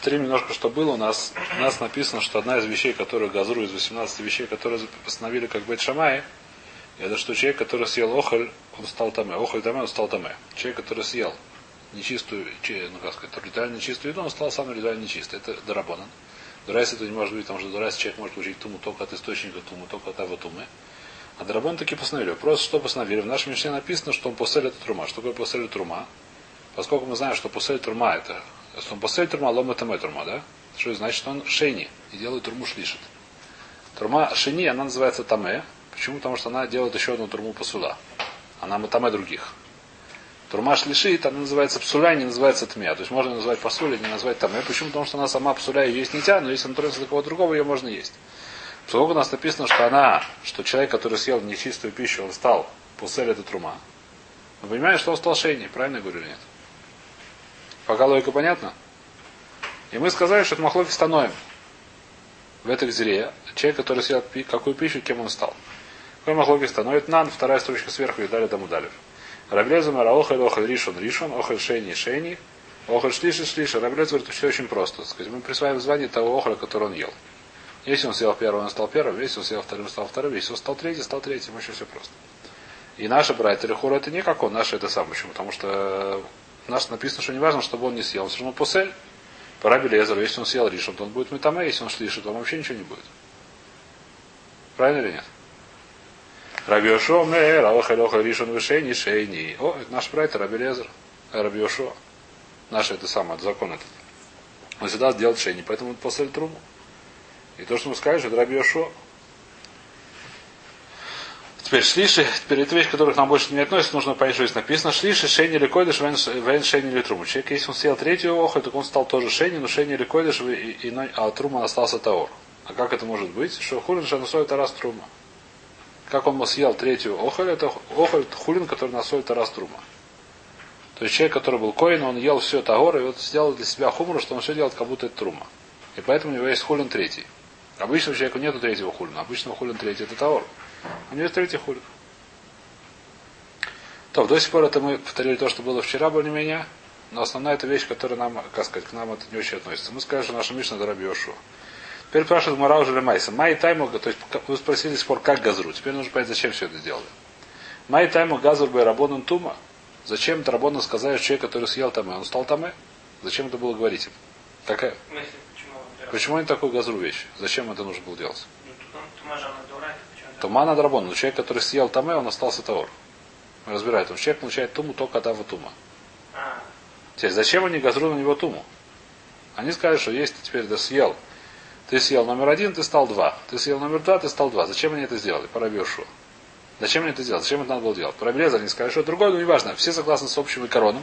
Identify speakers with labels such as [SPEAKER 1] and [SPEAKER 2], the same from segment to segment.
[SPEAKER 1] повторим немножко, что было. У нас, у нас написано, что одна из вещей, которые גזרו из 18 вещей, которые постановили как בית שמאי, это что человек, который съел אוכל, он стал טמא. אוכל טמא, он стал טמא. Человек, который съел нечистую, ну как сказать, ритуально нечистую еду, он стал сам ритуально нечистый. Это דרבנן. דאורייתא это не может быть, потому что דאורייתא человек может получить туму только от источника туму, только от אב הטומאה. А דרבנן таки постановили. Просто что постановили? В нашем Мишне написано, что он פוסל את התרומה. Что такое פוסל תרומה? Поскольку мы знаем, что посель трума это он посель трума, лом это трума, да? Что значит, он шейни и делает турму шлишит. Турма шини, она называется таме. Почему? Потому что она делает еще одну турму посуда. Она матаме других. Турма шлишит, она называется псуля, не называется тмя. То есть можно назвать посуля, не назвать таме. Почему? Потому что она сама псуля и есть нельзя, но если она троится кого другого, ее можно есть. Поскольку у нас написано, что она, что человек, который съел нечистую пищу, он стал пусель это трума. Мы понимаем, что он стал шейни, правильно я говорю или нет? Пока логика понятна? И мы сказали, что это махлоки становим. В этой зре человек, который съел какую пищу, кем он стал. Какой махлоки становит нан, вторая строчка сверху и далее тому далее. Раблеза мара охаль ришон ришон, охаль шейни шейни, охаль шлиши шлиши. Раблез говорит, все очень просто. Сказать, мы присваиваем звание того охаля, который он ел. Если он съел первым, он стал первым, если он съел вторым, стал вторым, если он стал третьим, стал третьим, очень все просто. И наша братья Рехура это не как он, наша это сам. Почему? Потому что у нас написано, что не важно, чтобы он не съел. Он все равно посель. Пора Белезер, если он съел ришем, то он будет метаме, если он шлишит, то он вообще ничего не будет. Правильно или нет? Рабиошо мэ, ралахалеха ришон вышейни, шейни. О, это наш брат Рабелезер. Рабиошо. Наш это самое, это закон этот. Он всегда делает шейни, поэтому он после труму. И то, что мы скажем, это Рабиошо. Теперь шлиши, теперь это вещь, которых нам больше не относится, нужно понять, что здесь написано. Шлиши, шейни или койдыш, вен шейни или труму. Человек, если он съел третью охоль, то он стал тоже шейни, но шейни или койдыш, а трума остался таор. А как это может быть? Что хулин шанусой это раз трума. Как он съел третью охоль, это охоль хулин, который насолит это трума. То есть человек, который был коин, он ел все тагор, и вот сделал для себя хумру, что он все делает, как будто это трума. И поэтому у него есть хулин третий. Обычного человека нету третьего хулина. Обычного хулин третий это таор. У него есть третий хулин. То, до сих пор это мы повторили то, что было вчера более-менее, но основная эта вещь, которая нам, как сказать, к нам это не очень относится. Мы скажем, что наша Мишна Дараби Йошуа. Теперь спрашивает Мара уже Майса. Май тайму, то есть вы спросили спор, как газру. Теперь нужно понять, зачем все это сделали. Май тайму газур бай рабонан тума. Зачем это рабонан сказали, человек, который съел тамэ, он стал тамэ? Зачем это было говорить? Какая? Почему они такую газру вещь? Зачем это нужно было делать? Тума на драбон. Но человек, который съел тамэ, он остался таор. Мы разбираем. Он человек получает туму только от аватума. Теперь, зачем они газру на него туму? Они сказали, что если ты теперь да съел, ты съел номер один, ты стал два. Ты съел номер два, ты стал два. Зачем они это сделали? Парабешу. Зачем они это сделали? Зачем это надо было делать? Парабелеза они сказали, что другое, но неважно. Все согласны с общим короном,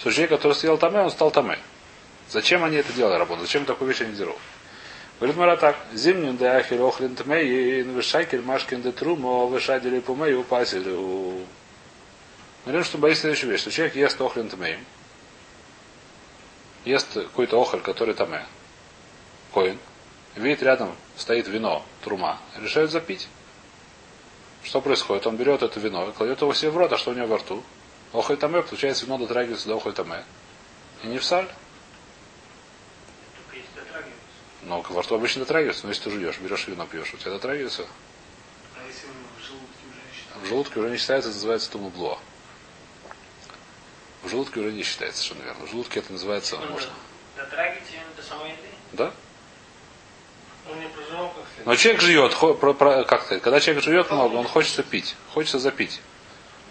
[SPEAKER 1] что человек, который съел тамэ, он стал тамэ. Зачем они это делали, работу? Зачем такую вещь они делают? Говорит Мара так. Зимним да ахир охлин тмей, вышайкер машкин де трумо, вышадили пумей, упасили. Мы говорим, что боится следующую вещь, что человек ест охлин тмей, ест какой-то охоль, который таме, коин, видит рядом стоит вино, трума, решает запить. Что происходит? Он берет это вино и кладет его себе в рот, а что у него во рту? Охоль таме, получается, вино дотрагивается до охоль таме. И не в саль. Но во рту обычно дотрагивается, но если ты жуешь, берешь вино, пьешь, у тебя дотрагивается.
[SPEAKER 2] А если в желудке уже не считается?
[SPEAKER 1] В желудке уже не считается, это называется тумубло. В желудке уже не считается, совершенно верно. В желудке это называется,
[SPEAKER 2] Секунду.
[SPEAKER 1] можно.
[SPEAKER 2] Дотрагиваете до самой еды?
[SPEAKER 1] Да? Но человек живет, как сказать, когда человек живет много, он хочется пить, хочется запить.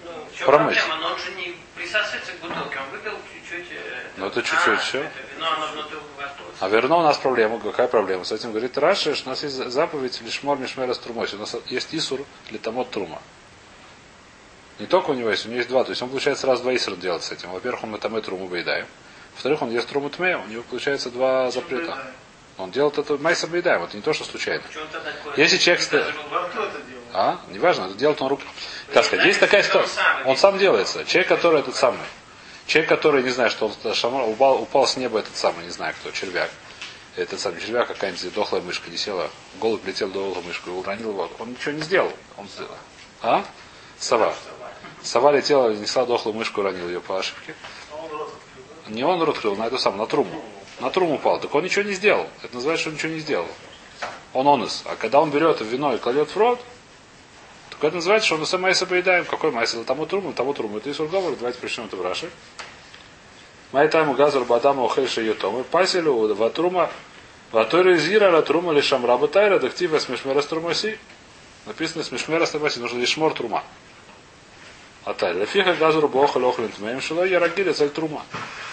[SPEAKER 2] Ну,
[SPEAKER 1] Промыть.
[SPEAKER 2] проблема? Но он же не присасывается к бутылке. Он выпил чуть-чуть. э,
[SPEAKER 1] Ну, это чуть-чуть,
[SPEAKER 2] а,
[SPEAKER 1] всё.
[SPEAKER 2] Это вино, оно внутри.
[SPEAKER 1] А верно у нас проблема. Какая проблема? С этим говорит Раши, что у нас есть заповедь лишмор мишмера с трумой. У нас есть исур для тамот трума. Не только у него есть, у него есть два. То есть он получается раз два исура делать с этим. Во-первых, он мы труму выедаем. Во-вторых, он ест труму тме, у него получается два запрета. Он делает это майса выедаем, это не то, что случайно. Если человек
[SPEAKER 2] делает?
[SPEAKER 1] А? Неважно, делает он рук. Как сказать, есть такая ситуация. Он сам делается. Человек, который этот самый. Человек, который, не знаю, что он шамар, упал, упал с неба этот самый, не знаю кто, червяк. Этот самый червяк, какая-нибудь дохлая мышка не села. Голубь летел дохлую мышку уронил его. Он ничего не сделал. Он сделал. А? Сова. Сова летела, несла дохлую мышку, уронил ее по ошибке. Не он рот открыл, на эту самую, на трубу. На трум упал. Так он ничего не сделал. Это называется, что он ничего не сделал. Он онес. А когда он берет вино и кладет в рот, это называется, что он сам майса поедаем. Какой майса? Тому труму, тому труму. Это Исур Гомор. Давайте причем это в Раши. Майтайму газар бадама охельша йотомы. Паселю ватрума Ваторы зира ла трума ли шамра батайра дактива смешмера струмаси. Написано смешмера струмаси. Нужно лишь мор трума. А та лефиха газру бога лохлин тмеем шило я рагили цель трума.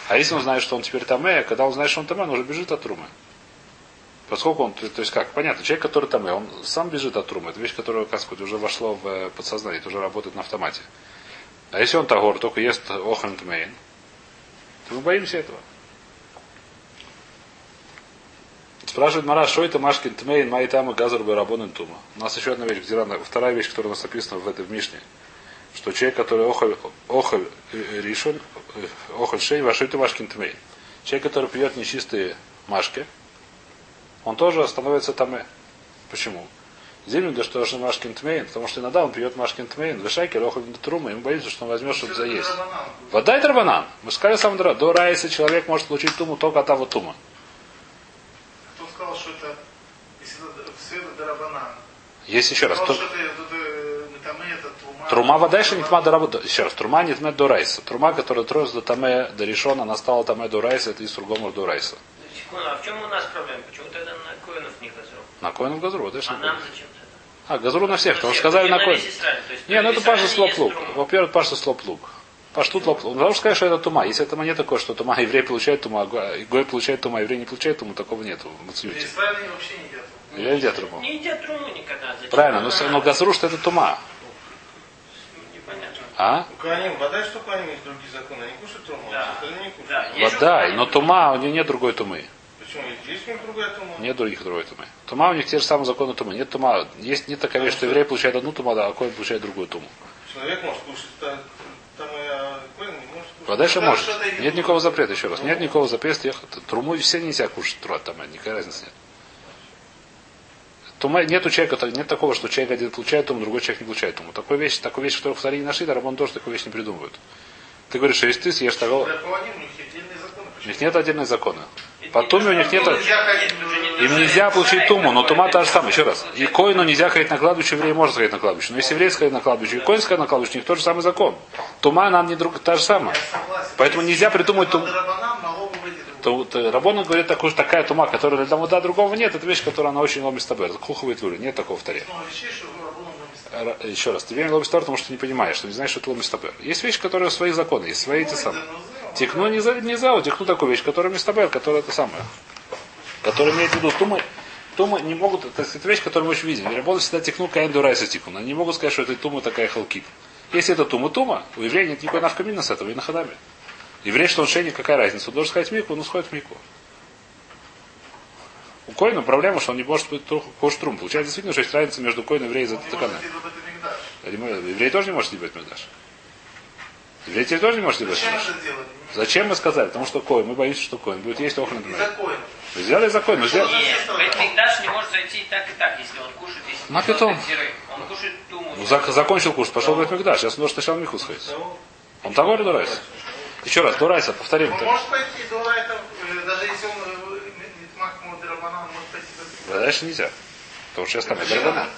[SPEAKER 1] А если он знает, что он теперь таме, когда он знает, что он таме, он уже бежит от трумы. Поскольку он, то, есть как, понятно, человек, который таме, он сам бежит от трумы. Это вещь, которая, как сказать, уже вошло в э, подсознание, это уже работает на автомате. А если он тагор, только ест охрен тмейн, то мы боимся этого. Спрашивает Мара, что это Машкин Тмейн, Майтама Газар Барабонен Тума. У нас еще одна вещь, где рано, вторая вещь, которая у нас написана в этой в Мишне. Что человек, который охоль, охоль э, ришон, э, охоль шей, вашиты Машкин Тмейн. Человек, который пьет нечистые машки, он тоже становится таме. Почему? Землю да что должен Машкин Тмейн, потому что иногда он пьет Машкин Тмейн, вышайки, лохоль трума, и мы боимся, что он возьмет, чтобы заесть. Вода и тарбанан. Мы сказали сам до райса человек может получить туму только от того тума.
[SPEAKER 3] Кто сказал, что это если это в свет Дарабанан?
[SPEAKER 1] Есть еще раз.
[SPEAKER 3] Сказал,
[SPEAKER 1] то-
[SPEAKER 3] что это, это, это, мы, это трума.
[SPEAKER 1] Трума вода еще не тма до работы. Еще раз. Трума не тме до райса. Трума, которая троится до таме до решона, она стала таме до райса, это из Сургомор до райса.
[SPEAKER 2] Секунду, а в чем у нас проблема? Почему тогда на коинов не газру?
[SPEAKER 1] На коинов газру,
[SPEAKER 2] А нам зачем тогда?
[SPEAKER 1] А, газру на всех, потому что сказали на коин. Не, ну это паша
[SPEAKER 2] Израиль
[SPEAKER 1] слоп
[SPEAKER 2] ест
[SPEAKER 1] лук.
[SPEAKER 2] труму.
[SPEAKER 1] Во-первых, паша слоп лук. Паштут лоп лук. Потому что сказать, что это тума. Если это нет такое, что тума еврей получает тума, а Гой- получает тума, а еврей не получает тума, такого нет в Мацуюте.
[SPEAKER 3] Не.
[SPEAKER 1] Я едят труму.
[SPEAKER 2] Не едят труму никогда. Зачем?
[SPEAKER 1] Правильно, но, но газру, что это тума.
[SPEAKER 2] Непонятно.
[SPEAKER 1] А?
[SPEAKER 4] У Коаним, вода, что у Коаним есть другие законы. Они кушают труму,
[SPEAKER 2] Да.
[SPEAKER 4] а остальные не кушают.
[SPEAKER 2] Да,
[SPEAKER 1] Вода, но тума, у нее нет другой тумы.
[SPEAKER 4] Почему? Есть, у них другая тума?
[SPEAKER 1] Нет других другой тумы. Тума у них те же самые законы тумы. Нет тума. Есть нет такая вещь, что еврей получает одну туму, а коин получает другую туму.
[SPEAKER 4] Человек может кушать та- там и а Коэн не может кушать.
[SPEAKER 1] Вода еще
[SPEAKER 3] Да,
[SPEAKER 1] может. Нет никакого запрета, еще раз. Нет никакого запрета ехать. Труму все нельзя кушать, труа там, никакой разницы нет. Тума, нет у человека, нет такого, что человек один получает туму, другой человек не получает туму. Такой вещь, такой вещь, которую в не нашли, Рабон тоже такую вещь не придумывают. Ты говоришь, что если ты съешь того,
[SPEAKER 3] Для у них
[SPEAKER 1] нет отдельных закона. По туме у них нет... Им нельзя получить туму, но тума та же самая. Еще раз. И коину нельзя ходить на кладбище, еврей может ходить на кладбище. Но если еврей сходит на кладбище, и коин сходит на кладбище, у них тот же самый закон. Тума нам не друг, та же самая. Поэтому нельзя придумать
[SPEAKER 3] это
[SPEAKER 1] тум-
[SPEAKER 3] Дарабанан, могло бы быть и другое.
[SPEAKER 1] То, вот, э, Рабон говорит такую, такая тума, которая для вода другого нет, это вещь, которая она очень ломит с тобой. Это куховый твюри, нет такого в таре.
[SPEAKER 3] Ну,
[SPEAKER 1] Р- Еще раз, тебе не ломит потому что ты не понимаешь, что не знаешь, что это ломит Есть вещи, которые свои законы, есть свои эти самые. Текну не за, не за, текну такую вещь, которая мистабель, которая это самое. Которая имеет в виду тумы. Тумы не могут, это, это вещь, которую мы очень видим. Работа всегда текну каин дурайса тикун. Они не могут сказать, что это тума такая халкит. Если это тума тума, у еврея нет никакой навкамина с этого и на хадаме. Еврей, что он шейник, какая разница? Он должен сказать мику, он сходит в мику. У Коина проблема, что он не может быть кушать трум. Получается действительно, что есть разница между Коином и евреем за такана. Еврей тоже не может съебать Мигдаш. Теперь тоже не может съебать
[SPEAKER 3] Зачем
[SPEAKER 1] мы сказали? Потому что Коин, мы боимся, что Коин будет есть охран
[SPEAKER 3] Из-за коина.
[SPEAKER 1] Мы сделали закон, мы сделали...
[SPEAKER 2] Нет, Бейтмикдаш не может зайти и так, и так, если он кушает, если
[SPEAKER 1] На питом.
[SPEAKER 2] Он кушает туму.
[SPEAKER 1] Ну, зак- закончил курс, пошел в Мигдаш. Сейчас он должен сначала Миху сходить. Он того или Дурайс? Еще раз, Дурайса, повторим.
[SPEAKER 3] Он может пойти до этого, э, даже если он э, Нитмах Дарабанан, он может пойти до
[SPEAKER 1] Дальше нельзя. Потому что сейчас там
[SPEAKER 3] Зачем
[SPEAKER 1] это
[SPEAKER 3] это?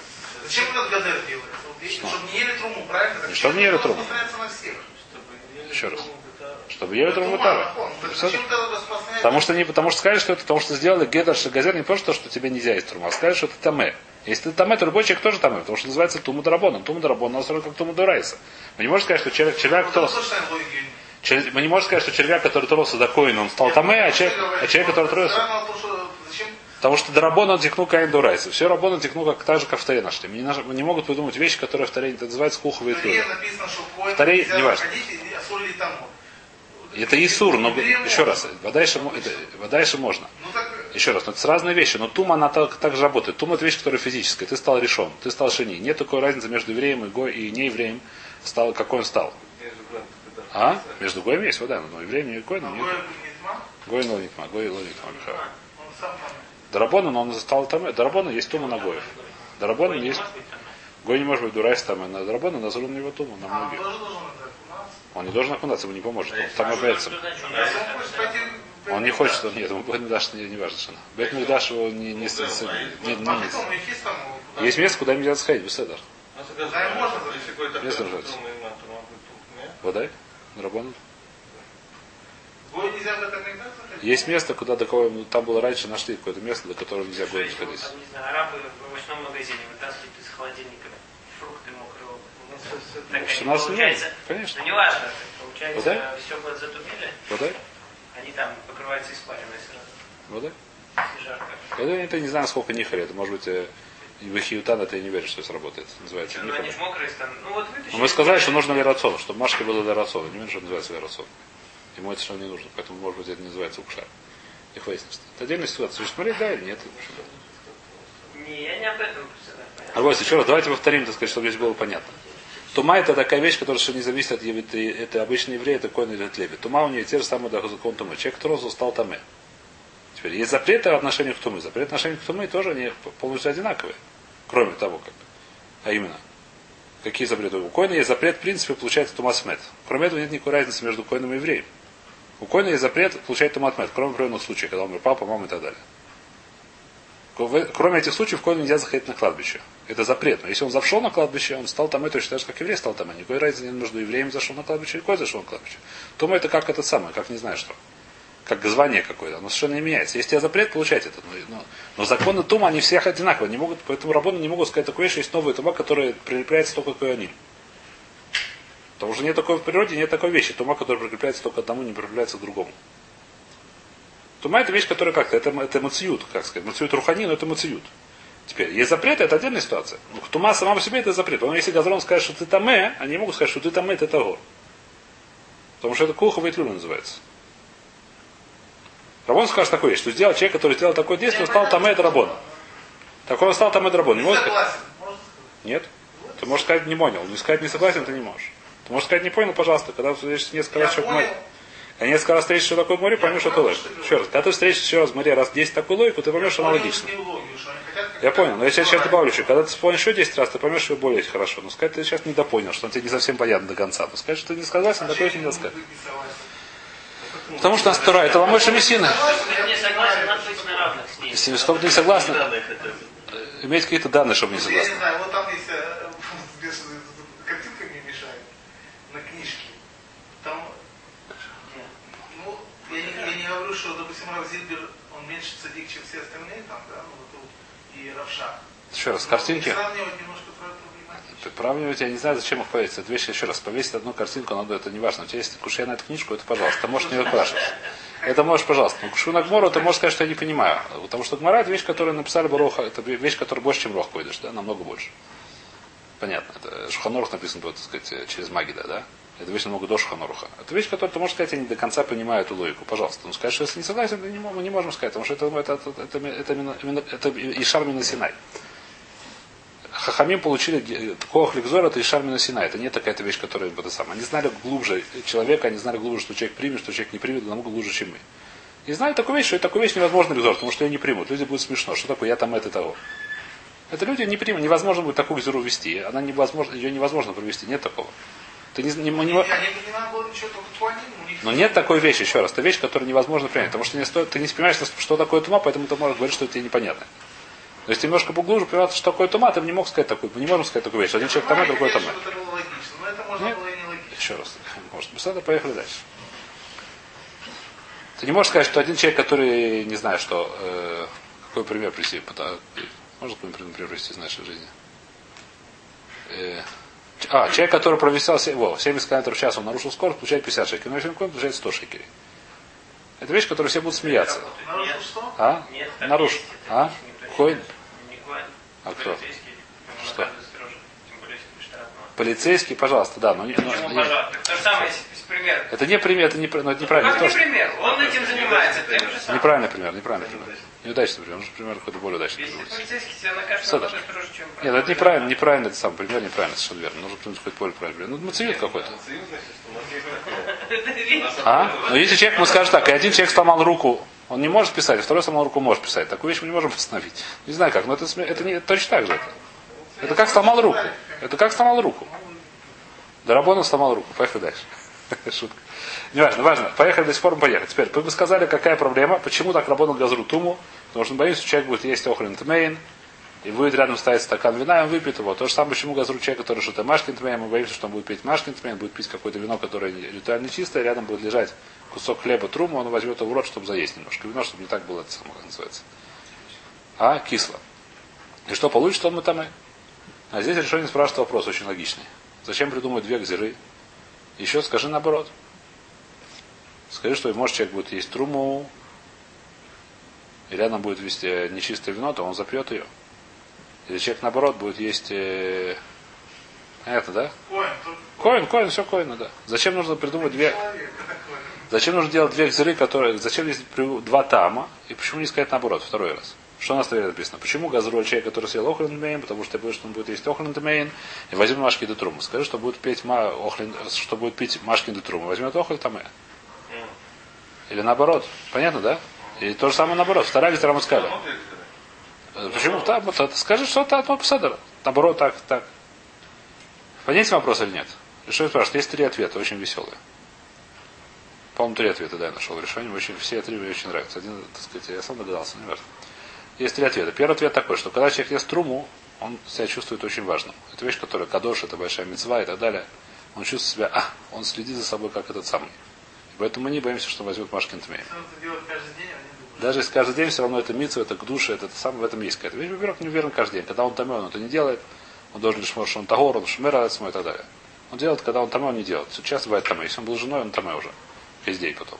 [SPEAKER 3] Зачем этот гадер делает? Чтобы не ели труму, правильно?
[SPEAKER 1] Чтобы не ели труму. Еще раз. Чтобы ели
[SPEAKER 3] Зачем это распространяется?
[SPEAKER 1] Потому что, не, потому что сказали, что это потому что сделали Гедер Шагазер не просто то, что тебе нельзя есть трума, а сказали, что это таме. Если ты таме, то любой человек тоже таме, потому что называется Туму Дарабон. Туму Дарабон настроен как Туму Дурайса. Мы не можем сказать, что червяк, червяк
[SPEAKER 3] Вот
[SPEAKER 1] кто... Мы не можем сказать, что червяк, который троллся до коина, он стал таме, а человек, а человек который троллился...
[SPEAKER 3] Странно то, что Зачем?
[SPEAKER 1] Потому что Дарабон он текну Каин Дурайса. Все Рабон он текну как так же, как в Таре нашли. Мы не, не могут придумать вещи, которые в Таре это называется куховые
[SPEAKER 3] В
[SPEAKER 1] твои.
[SPEAKER 3] Таре написано, что коин
[SPEAKER 1] Таре
[SPEAKER 3] нельзя
[SPEAKER 1] не важно. Это Исур, но еще раз, мо- это, еще можно.
[SPEAKER 3] Ну так,
[SPEAKER 1] Еще раз, но это разные вещи. Но тума, она так, так же работает. Тума это вещь, которая физическая. Ты стал решен, ты стал шини. Нет такой разницы между евреем и, гой, и неевреем, стал, какой он стал. А? Между гоем есть вода, но евреем и гоем нет. Гой ловникма, гой ловникма, Михаил. Дарабона, но он стал там. Дарабона есть тума на гоев. Дарабона есть. Гой не может быть дурайс там, а на Дарабона назру на его туму, на
[SPEAKER 3] А он
[SPEAKER 1] многих. Он не должен окунаться, ему не поможет. Он там
[SPEAKER 2] А что значит, он
[SPEAKER 1] не хочет, он нет, ему Бет Мигдаш не, не важно совершенно. Бет Мигдаш его не, не, не- не- не-
[SPEAKER 3] есть
[SPEAKER 1] место, куда нельзя сходить,
[SPEAKER 4] какой-то
[SPEAKER 1] Место
[SPEAKER 4] кто-то
[SPEAKER 1] нравится.
[SPEAKER 4] думает, на, то могу тут, нет?
[SPEAKER 1] Водай? Рабон?
[SPEAKER 3] Нельзя заходить?
[SPEAKER 1] Есть место, куда до кого ну, там было раньше, нашли какое-то место, до которого нельзя было
[SPEAKER 2] вот там, не знаю, арабы в овощном магазине вытаскивают из холодильника фрукты мокрые. Ну, так
[SPEAKER 1] Что
[SPEAKER 2] они,
[SPEAKER 1] нас не
[SPEAKER 2] получается,
[SPEAKER 1] конечно.
[SPEAKER 2] ну не важно, получается,
[SPEAKER 1] Да?
[SPEAKER 2] все будет затумили,
[SPEAKER 1] Водай?
[SPEAKER 2] они там покрываются испариной сразу,
[SPEAKER 1] Водай?
[SPEAKER 2] если жарко.
[SPEAKER 1] Это, это не знаю, сколько нихари. Это может быть э, в Хиютан это я не верю, что сработает. Называется
[SPEAKER 2] Ну они же мокрые станут. Ну вот вытащили.
[SPEAKER 1] Но мы сказали, что нужно для рациона, чтобы Машке было для рациона. Не меньше, что называется для рациона. Ему это совершенно не нужно. Поэтому, может быть, это не называется укшар. Их выяснится. Это отдельная ситуация. Же смотреть, да или нет?
[SPEAKER 2] Не, я не об этом понятно.
[SPEAKER 1] Арбойс, еще раз, давайте повторим, так сказать, чтобы здесь было понятно. Тума это такая вещь, которая совершенно не зависит от еврея. Это, это обычный еврей, это коин или леви. Тума у нее те же самые да, закон тумы. Человек, розу стал таме. Теперь есть запреты в отношении к тумы. Запрет в отношении к тумы тоже они полностью одинаковые. Кроме того, как. А именно. Какие запреты? У коина есть запрет, в принципе, получается тумасмет. Кроме этого нет никакой разницы между коином и евреем. У коина есть запрет получать тумасмет, кроме определенных случаев, когда умер папа, мама и так далее. Кроме этих случаев, коину нельзя заходить на кладбище. Это запрет. Но если он зашел на кладбище, он стал там, точно так же, как еврей стал там. Никакой разницы нет между евреем зашел на кладбище и кой зашел на кладбище. Тома это как это самое, как не знаю что. Как звание какое-то. Оно совершенно не меняется. Если тебя запрет, получать это. Но, но- но законы Тума, они всех одинаковые. Не могут, поэтому рабоны не могут сказать такую вещь, есть новая Тума, которая прилепляется только к они. Потому что нет такой в природе, нет такой вещи. Тума, которая прикрепляется только одному, не прикрепляется к другому. Тума это вещь, которая как-то, это, это мациют, как сказать, мациют рухани, но это мациют. Теперь, есть запреты, это отдельная ситуация. Ну, тума сама по себе это запрет. Но если Газрон скажет, что ты таме, они могут сказать, что ты таме, ты того. Потому что это кулха вейтлюля называется. Рабон скажет такое, что сделал человек, который сделал такое действие, он стал таме это рабон. Такой он стал таме рабон. Не
[SPEAKER 3] Не
[SPEAKER 1] может сказать? Нет? Ты можешь сказать не понял. Не сказать не согласен, ты не можешь. Ты можешь сказать не понял, пожалуйста. Когда ты встретишься несколько раз
[SPEAKER 3] понял.
[SPEAKER 1] море. А несколько раз встретишься, что такое море, поймешь, что это
[SPEAKER 3] что ты
[SPEAKER 1] Еще раз. Когда ты встретишься еще раз в море раз 10 такую логику, ты поймешь, что
[SPEAKER 3] что как-
[SPEAKER 1] Я понял, но я сейчас, сейчас добавлю еще. Когда ты вспомнишь еще 10 раз, ты поймешь, что более хорошо. Но сказать ты сейчас недопонял, что он тебе не совсем понятно до конца. Но сказать, что ты не согласен, такое еще не надо сказать. Потому что нас вторая, это ламой
[SPEAKER 2] ней.
[SPEAKER 1] Если ты не согласен, иметь какие-то данные, чтобы не
[SPEAKER 3] Я
[SPEAKER 1] согласен.
[SPEAKER 3] не знаю, вот там есть э, без- картинка мне мешает на книжке. Там, ну, я не, я не говорю, что, допустим, Рав Зильбер, он меньше цадик, чем все остальные там, да, ну, вот тут и Равша.
[SPEAKER 1] Еще раз, картинки.
[SPEAKER 3] Сравнивать немножко.
[SPEAKER 1] Приравнивать, я не знаю, зачем их повесить. Это вещь, еще раз, повесить одну картинку, надо, это не важно. У тебя есть кушай на эту книжку, это пожалуйста. Ты можешь не спрашивать. Это можешь, пожалуйста. Но кушу на Гмору, ты можешь сказать, что я не понимаю. Потому что Гмара это вещь, которую написали Бароха, это вещь, которая больше, чем Рох да, намного больше. Понятно. Это Шуханорх написан, будет, так сказать, через Магида, да? Это вещь намного до Шуханоруха. Это вещь, которую ты можешь сказать, я не до конца понимаю эту логику. Пожалуйста. Ну, скажешь, что если не согласен, мы не, мы не можем сказать, потому что это, это, это, это, это, это Ишар Мина Синай. Хахамим получили Коах Ликзор, это Ишар Мина Синай. Это не такая-то вещь, которая это самое. Они знали глубже человека, они знали глубже, что человек примет, что человек не примет, намного глубже, чем мы. И знали такую вещь, что такую вещь невозможно Ликзор, потому что ее не примут. Люди будут смешно. Что такое? Я там это того. Это люди не примут. Невозможно будет такую гзеру вести. Она невозможно, ее невозможно провести. Нет такого. Ты не, не, не,
[SPEAKER 3] не, не надо было ничего, только Куаним, у них
[SPEAKER 1] но нет такой вещи, еще раз. Это вещь, которую невозможно принять. Потому что не стоит, ты не понимаешь, что такое тума, поэтому ты можешь говорить, что это тебе непонятно. Но если ты немножко поглубже понимаешь, что такое тума, ты не мог сказать такую. Не можем сказать такую вещь. Один человек другой Нет.
[SPEAKER 3] было и не логично.
[SPEAKER 1] Еще раз. Может, без этого поехали дальше. Ты не можешь сказать, что один человек, который, не знаю, что, э, какой пример привести, можно какой-нибудь пример привести из нашей жизни? Э, а, человек, который во, 70 км в час, он нарушил скорость, получает 50 шекелей, но он км, получает 100 шекелей. Это вещь, которую все будут смеяться.
[SPEAKER 3] Нарушил?
[SPEAKER 1] А?
[SPEAKER 2] Нет, так
[SPEAKER 1] Наруш.
[SPEAKER 2] есть, это
[SPEAKER 1] А? Коин? А кто? Что? Полицейский, пожалуйста, да, но, но-
[SPEAKER 2] Почему,
[SPEAKER 1] не-
[SPEAKER 2] пожалуйста? То же самое, примера.
[SPEAKER 1] это не пример, это не, но это неправильно.
[SPEAKER 2] Как не
[SPEAKER 1] тоже-
[SPEAKER 2] пример? Он этим занимается, тем же самым.
[SPEAKER 1] Неправильный пример, неправильный пример. Неудачный пример, нужен пример какой-то более удачный.
[SPEAKER 2] Если полицейский тебя накажет строже, чем...
[SPEAKER 1] Нет, это неправильно, неправильно это сам пример, неправильно, совершенно верно. Нужно придумать какой-то более правильный пример. Ну, мацевит какой-то. А? Но если человек ему скажет так, и один человек сломал руку, он не может писать, а второй сломал руку, может писать. Такую вещь мы не можем постановить. Не знаю как, но это, это не это точно так же. Это, это как сломал руку. Это как сломал руку. Дарабонов сломал руку. Поехали дальше. Шутка. Не важно. Поехали до сих пор, мы поехали. Теперь, бы сказали, какая проблема, почему так работал газру туму, потому что мы что человек будет есть охрен тмейн, и будет рядом ставить стакан вина, и он выпьет его. То же самое, почему газру человек, который что-то машкин тмейн, мы боимся, что он будет пить машкин тмейн, будет пить какое-то вино, которое ритуально чистое, рядом будет лежать кусок хлеба труму, он возьмет его в рот, чтобы заесть немножко вино, чтобы не так было это самое, как называется. А, кисло. И что получится он мы там и? А здесь решение спрашивает вопрос очень логичный. Зачем придумать две гзиры? Еще скажи наоборот. Скажи, что может человек будет есть труму, и рядом будет вести нечистое вино, то он запьет ее. Или человек наоборот будет есть э, это, да?
[SPEAKER 3] Коин,
[SPEAKER 1] Коин, коин, все коина, да. Зачем нужно придумать две. Зачем нужно делать две гзиры, которые. Зачем при- два тама? И почему не сказать наоборот, второй раз? Что у нас тогда написано? Почему газру человек, который съел охлин потому что ты боишься, что он будет есть охлин и возьмет машки до трумы. Скажи, что будет пить ма, охлин, что будет пить машки до трумы. Возьмет охлин таме. Или наоборот. Понятно, да? И то же самое наоборот. Вторая мы сказали. Э, Почему там? Вот скажи, что это от Пседера. Наоборот, так, так. Понятен вопрос или нет? Решение спрашивает. Есть три ответа, очень веселые. По-моему, три ответа, да, я нашел решение. Очень, все три мне очень нравятся. Один, так сказать, я сам догадался, не важно. Есть три ответа. Первый ответ такой, что когда человек ест труму, он себя чувствует очень важным. Это вещь, которая кадош, это большая мецва и так далее. Он чувствует себя, а, он следит за собой, как этот самый. И поэтому мы не боимся, что возьмет Машкин Тмей.
[SPEAKER 3] Это.
[SPEAKER 1] Даже если каждый день все равно это митсу, это к душе, это самое в этом есть какая-то вещь. Во-первых, не уверен каждый день. Когда он тамен, он это не делает. Он должен лишь может, он тагор, он шмера, и так далее. Он делает, когда он тамен, он не делает. Часто бывает таме. Если он был женой, он таме уже. Весь день потом.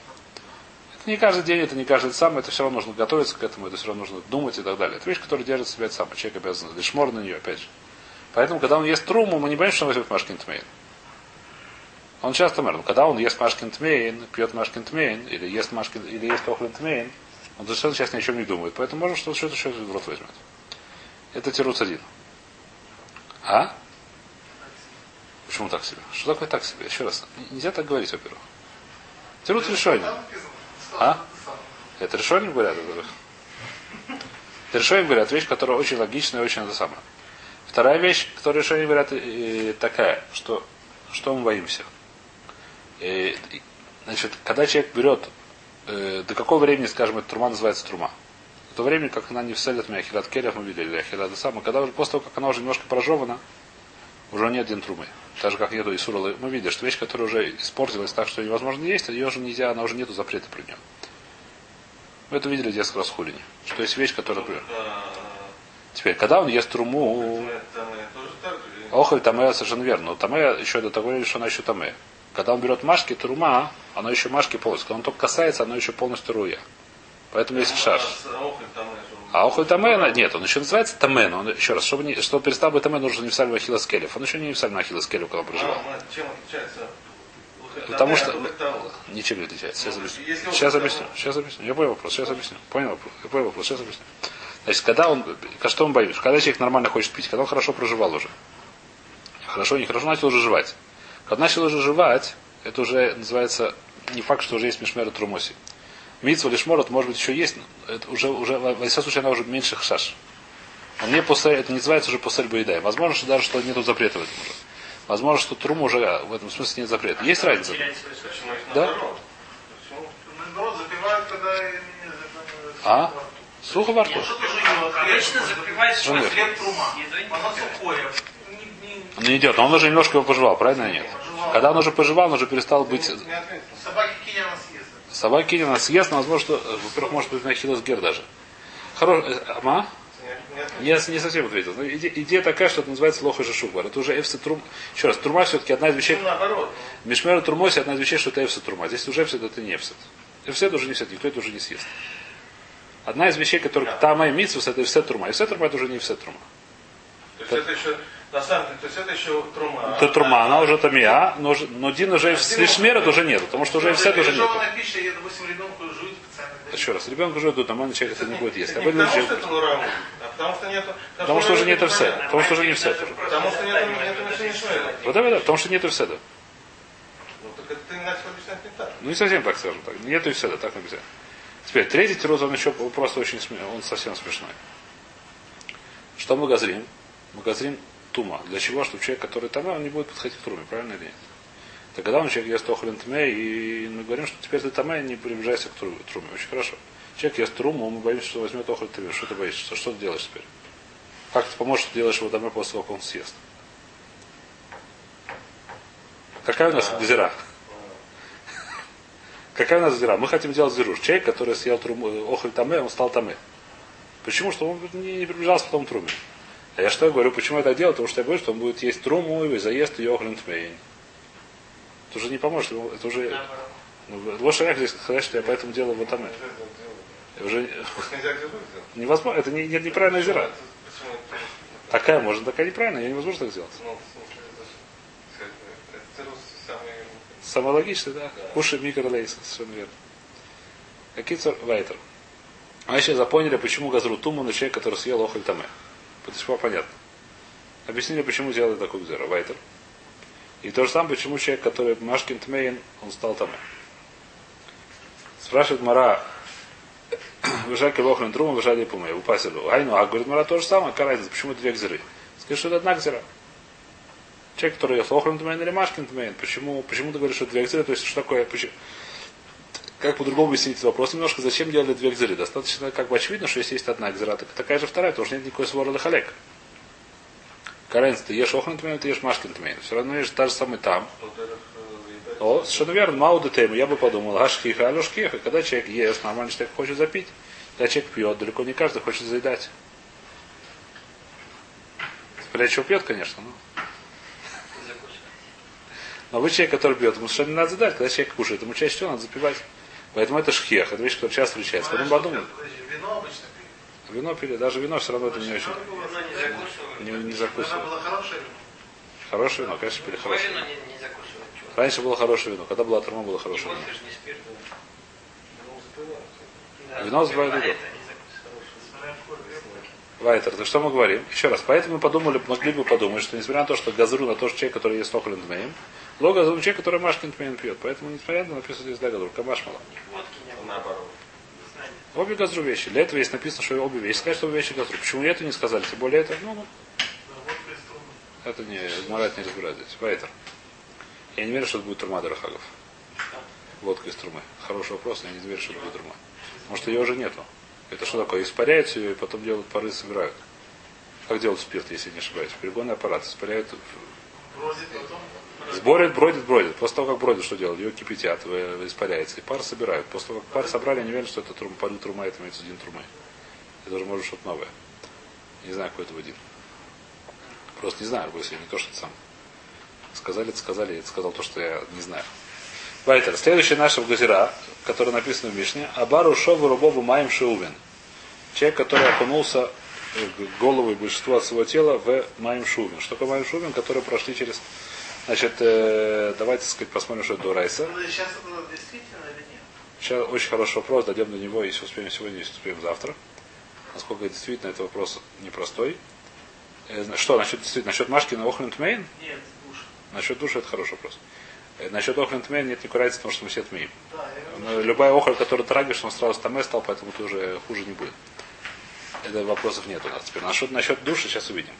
[SPEAKER 1] Это не каждый день, это не каждый сам, это все равно нужно готовиться к этому, это все равно нужно думать и так далее. Это вещь, которая держит себя сам. Человек обязан лишмор на нее, опять же. Поэтому, когда он ест труму, мы не боимся, что он возьмет Машкин Тмейн. Он часто мэр. Когда он ест Машкин Тмейн, пьет Машкин Тмейн, или ест Машкин, или ест Охлин Тмейн, он совершенно сейчас ни о чем не думает. Поэтому можно что-то что еще в рот возьмет. Это тирус один. А? Почему так себе? Что такое так себе? Еще раз. Нельзя так говорить, во-первых. Тирус решение. А? Это решение говорят? Это решение говорят, вещь, которая очень логичная и очень это самое. Вторая вещь, которую решение говорят, э, такая, что, что мы боимся. Э, и, значит, когда человек берет, э, до какого времени, скажем, эта трума называется трума? Того времени, как она не вселит меня ахилат келев, мы видели, ахилат сама, когда уже после того, как она уже немножко прожевана, уже нет один трумы. Так же, как нету Исуралы. Мы видим, что вещь, которая уже испортилась так, что невозможно есть, ее уже нельзя, она уже нету запрета про нее. Мы это видели в детском расхулине. Что есть вещь, которая... Теперь, когда он ест труму, Охоль тамея совершенно верно. Но тамея еще до того что она еще тамея. Когда он берет машки, трума, она еще машки полностью. Когда он только касается, она еще полностью руя. Поэтому есть шаш. А охоль тамея, она- нет, он еще называется тамен. Он, еще раз, чтобы, не, чтобы перестал быть тамен, нужно не в Ахиллес Келев. Он еще не в Ахиллес Келев, когда он проживал.
[SPEAKER 4] Чем отличается?
[SPEAKER 1] Потому что ничем не отличается. Сейчас объясню. Сейчас объясню. Сейчас объясню. Я понял вопрос. Сейчас объясню. Понял вопрос. Я понял вопрос. Сейчас объясню. Значит, когда он, что он боится? Когда человек нормально хочет пить, когда он хорошо проживал уже. Хорошо, нехорошо, начал уже жевать. Когда начал уже жевать, это уже называется не факт, что уже есть мишмер и трумоси. Митсва или шморот, может быть, еще есть, но это уже, уже, во всяком случае, она уже меньше хшаш. Он не после, это не называется уже после боедай. Возможно, что даже что нету запрета в этом уже. Возможно, что трум уже в этом смысле нет запрета. Есть разница? Да? А? Сухо во рту.
[SPEAKER 2] Едой не
[SPEAKER 1] Ну, идет, но он уже немножко его пожевал, правильно или нет? Когда он уже пожевал, он уже перестал быть...
[SPEAKER 4] Ответил.
[SPEAKER 3] Собаки киня нас съест.
[SPEAKER 1] Собаки она съест, но возможно, что, э, во-первых, может быть, на хилос гер даже. Хорош... э, Ама?
[SPEAKER 4] Не- не ответил.
[SPEAKER 1] Я не совсем ответил. Но иде- идея такая, что это называется лоха шушуквар. Это уже эфса трум. Еще раз, трума все-таки одна из вещей.
[SPEAKER 4] Ну.
[SPEAKER 1] Мишмера трумоси одна из вещей, что это эфса трума. Здесь уже эфсет, это не эфсет. Эфсет уже не эфсет, никто это уже не съест. Одна из вещей, которых там и митсус, это эфсет трума. Эфсет трума это уже не эфсет трума.
[SPEAKER 4] То есть это еще, на самом деле, то есть это еще трума.
[SPEAKER 1] Это трума, она уже тамия, но, уже- но Дин уже с лишмера уже нет, потому что уже эфсет уже нет.
[SPEAKER 3] Пища, я, допустим, ребенку
[SPEAKER 1] Еще раз, ребенка уже идут, нормальный человек это не будет есть.
[SPEAKER 4] Это
[SPEAKER 1] А
[SPEAKER 4] не потому, что это а потому что нету...
[SPEAKER 1] Потому что уже нет
[SPEAKER 4] это
[SPEAKER 1] эфсет. Потому что уже не эфсет уже.
[SPEAKER 4] Потому что нету, нету Мишель
[SPEAKER 1] Вот да, да, потому что нет эфседа.
[SPEAKER 4] Ну, это не.
[SPEAKER 1] Ну не совсем так скажем так. Нету эфседа, так нельзя. Теперь, третий тирус, он еще просто очень смешной, он совсем смешной. Что мы газрим? Мы газрим тума. Для чего? Чтобы человек, который там, он не будет подходить к труме, правильно или нет? Так когда он человек ест охлин тме, и мы говорим, что теперь ты таме не приближайся к тру- труме. Очень хорошо. Человек ест труму, мы боимся, что возьмет охлин тме. Что ты боишься? Что, что ты делаешь теперь? Как ты поможешь, что делаешь его таме после того, как он съест? Какая у нас зира? Какая у нас зира? Мы хотим делать зиру. Человек, который съел труму, охль таме, он стал таме. Почему? Что он не приближался к тому труме. А я что говорю, почему я так делаю? Потому что я говорю, что он будет есть труму и заест ее охлин тмейн. Это уже не поможет. Это уже... Ну, Лошадь здесь сказать, что я поэтому делаю вот. Я Уже невозможно. Это не, не- неправильная зира. Такая можно, такая неправильная. Я невозможно так сделать.
[SPEAKER 4] Ну.
[SPEAKER 1] Самое логичное, да. Кушай микролейс, совершенно верно. Какие вайтер. А сейчас запомнили, почему газру туму на человек, который съел охоль таме. Все понятно. Объяснили, почему делали такой гзера. Вайтер. И то же самое, почему человек, который Машкин Тмейн, он стал таме. Спрашивает Мара, выжали лохлин труму, выжали пуме, упасилу. Айну, а говорит Мара то же самое, разница, почему две гзеры? Скажи, что это одна гзера. Человек, который охлин тмейн или Машкин тмейн, почему, почему ты говоришь, что две гзеры, то есть что такое, почему- как по-другому объяснить вопрос немножко, зачем делали две гзыры? Достаточно как бы очевидно, что если есть одна гзыра, так такая же вторая, потому что нет никакой свора халек. Каренс, ты ешь охран тмейн, ты ешь машкин. Все равно ешь та же самый там. О, совершенно верно, мауда тему, я бы подумал, ашкиха, алюшкиха, когда человек ест, нормальный человек хочет запить, когда человек пьет, далеко не каждый хочет заедать. Смотря чего пьет, конечно, но. Но вы человек, который пьет, ему совершенно не надо задать, когда человек кушает, ему чаще всего надо запивать. Поэтому это шхех, это вещь, которая часто встречается. Потом
[SPEAKER 3] Подожди, Вино обычно пили.
[SPEAKER 1] вино пили, даже вино все равно это не очень.
[SPEAKER 2] Не.
[SPEAKER 1] Не,
[SPEAKER 3] было хорошее вино.
[SPEAKER 1] Конечно, пили хорошее.
[SPEAKER 2] вино не, не закусывают. Чего?
[SPEAKER 1] Раньше было хорошее вино, когда была трума, было хорошее вино. Вино сбивает
[SPEAKER 3] крепкое.
[SPEAKER 1] Вайтер, так что мы говорим? Еще раз, поэтому мы подумали, могли бы подумать, что несмотря на то, что газру на то, что человек, который ест охлин тмеем, ло газру человек, который машкин тмеем пьет. Поэтому, несмотря на это, написано здесь газру, камаш мало.
[SPEAKER 2] Водки не было.
[SPEAKER 4] Наоборот.
[SPEAKER 1] Обе газру вещи. Для этого есть написано, что обе вещи. Сказать, что обе вещи газру. Почему это не сказали? Тем более это, ну, ну, это не, Марат не разбирает здесь. Вайтер. Я не верю, что это будет турма Дарахагов. Водка из трумы. Хороший вопрос, но я не верю, что это будет турма. Может, ее уже нету. Это что такое? Испаряют ее и потом делают пары, собирают. Как делают спирт, если не ошибаюсь? Перегонный аппарат. Испаряют,
[SPEAKER 3] Бродит потом.
[SPEAKER 1] Сборят, бродит, бродит. После того, как бродит, что делают? Ее кипятят, испаряется. И пар собирают. После того, как пар собрали, они верят, что это трум, пары трума, это имеется один трумой. Это уже может что-то новое. Не знаю, какой это один. Просто не знаю, если не то, что это сам. Сказали, это сказали, я сказал то, что я не знаю. Вайтер. Следующая наша Газира, которая написана в Мишне. Абару шову рубову маем шеувен. Человек, который окунулся большинство от своего тела в маем шувен. Что такое маем шувен, которые прошли через... Значит, э, давайте сказать, посмотрим, что это Дурайса.
[SPEAKER 3] Ну, Сейчас это действительно или нет?
[SPEAKER 1] Сейчас очень хороший вопрос, дойдем до него, если успеем сегодня, если успеем завтра. Насколько действительно это вопрос непростой. Э, Что, насчет, действительно, насчет Машкина Охлин Тмейн?
[SPEAKER 3] Нет, душ.
[SPEAKER 1] Насчет души это хороший вопрос. Э, Насчет Охлин Тмейн нет никакой разницы, потому что мы все тмеем.
[SPEAKER 3] Да, я
[SPEAKER 1] Но любая охоль, которую трагишь, он сразу таме стал, поэтому ты уже хуже не будет. Это вопросов нет у нас теперь. Насчет, насчет души сейчас увидим.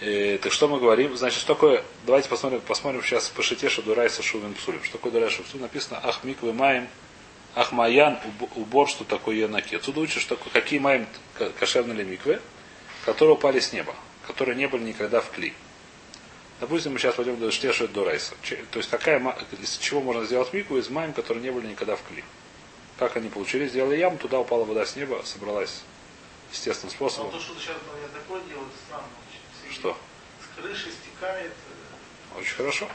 [SPEAKER 1] Э, так что мы говорим? Значит, что такое... Давайте посмотрим, посмотрим сейчас по шите Шадурайса Шувен Псулим. Что такое Дурайса Шувен Написано Ах Миквы Маем, Ах Маян, уб- убор, что такое Янаки. Отсюда учишь, что какие Маем кошерные миквы, которые упали с неба, которые не были никогда в кли. Допустим, мы сейчас пойдем до Штеша Дурайса. То есть какая, из чего можно сделать микву из маем, которые не были никогда в кли. Как они получили? Сделали яму, туда упала вода с неба, собралась естественным
[SPEAKER 3] Но
[SPEAKER 1] способом.
[SPEAKER 3] то, что сейчас говорят, такое делают, странно очень. Все
[SPEAKER 1] Что?
[SPEAKER 3] С крыши стекает. э,
[SPEAKER 1] Очень хорошо.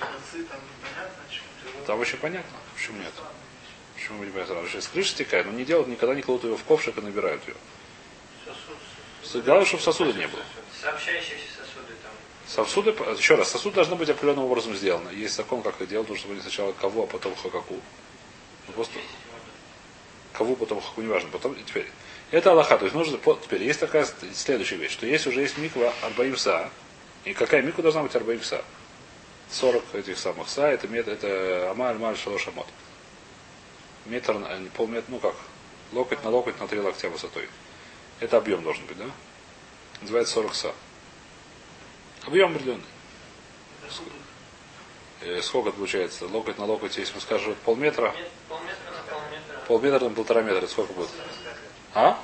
[SPEAKER 3] ну, там непонятно,
[SPEAKER 1] Там очень понятно. Почему нет? Почему не понятно? Если с крыши стекает, но не делают, никогда не кладут ее в ковшик и набирают ее.
[SPEAKER 2] Сосуд.
[SPEAKER 1] Главное, чтобы сосуда не было.
[SPEAKER 2] Сообщающиеся сосуды там.
[SPEAKER 1] Сосуды, еще раз, сосуд должны быть определенным образом сделаны. Есть закон, как это делать, должен быть сначала кого, а потом хакаку. Ну, просто кого, потом хаку, неважно. Потом, и теперь. Это Аллаха. То есть нужно, теперь есть такая следующая вещь, что есть уже есть миква Арбаим Са. И какая миква должна быть Арбаим Са? 40 этих самых Са, это, мет, это Амаль, Маль, Шалош, Амот. Метр, на- не полметра, ну как, локоть на локоть на три локтя высотой. Это объем должен быть, да? Называется 40 Са. Объем определенный.
[SPEAKER 3] Суды.
[SPEAKER 1] Э, сколько получается? Локоть на локоть, если мы скажем полметра,
[SPEAKER 2] полметра на полметра.
[SPEAKER 1] полметра на полтора метра, сколько будет? А?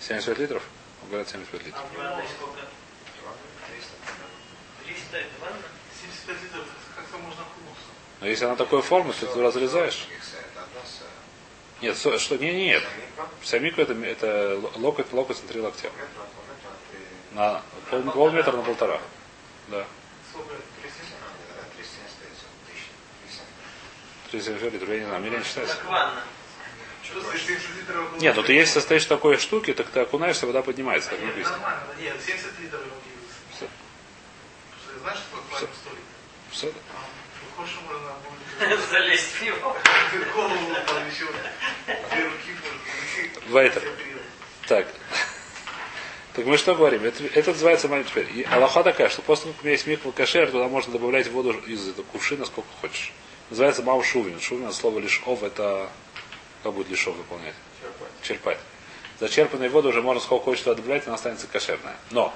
[SPEAKER 1] 75 литров? Говорят 75 литров.
[SPEAKER 2] А в ванной сколько? 300 это ванна?
[SPEAKER 3] 75 литров, как-то можно окунуться.
[SPEAKER 1] Но если она такой формы, то ты разрезаешь. Нет, что, не, не, нет. Вся миква это, это локоть, локоть на три локтя. На пол, полметра на полтора. Да.
[SPEAKER 3] Сколько?
[SPEAKER 1] 37 литров, я не знаю, мне не считается.
[SPEAKER 2] Как ванна.
[SPEAKER 3] Что, если 70 литров окунуться?
[SPEAKER 1] Нет, ну ты если состоишь в такой штуке, так ты окунаешься, вода поднимается, так написано.
[SPEAKER 3] нормально. Нет, 70 литров окунуться.
[SPEAKER 1] Всё.
[SPEAKER 3] Что, ты знаешь, что такое 100 литров?
[SPEAKER 1] Все.
[SPEAKER 3] А, Похоже, можно будет
[SPEAKER 2] Залезть в него.
[SPEAKER 3] голову еще две руки может
[SPEAKER 1] Вайтер. Так. Так мы что говорим? Это, это называется мань теперь. И Аллаха такая, что после того, как у меня есть миква кашер, туда можно добавлять воду из этого кувшина сколько хочешь. Называется мау шувин. Шувин от слова лишь ов это как будет лишов выполнять? Черпать. Зачерпанной воду уже можно сколько хочешь туда добавлять, она останется кошерная. Но.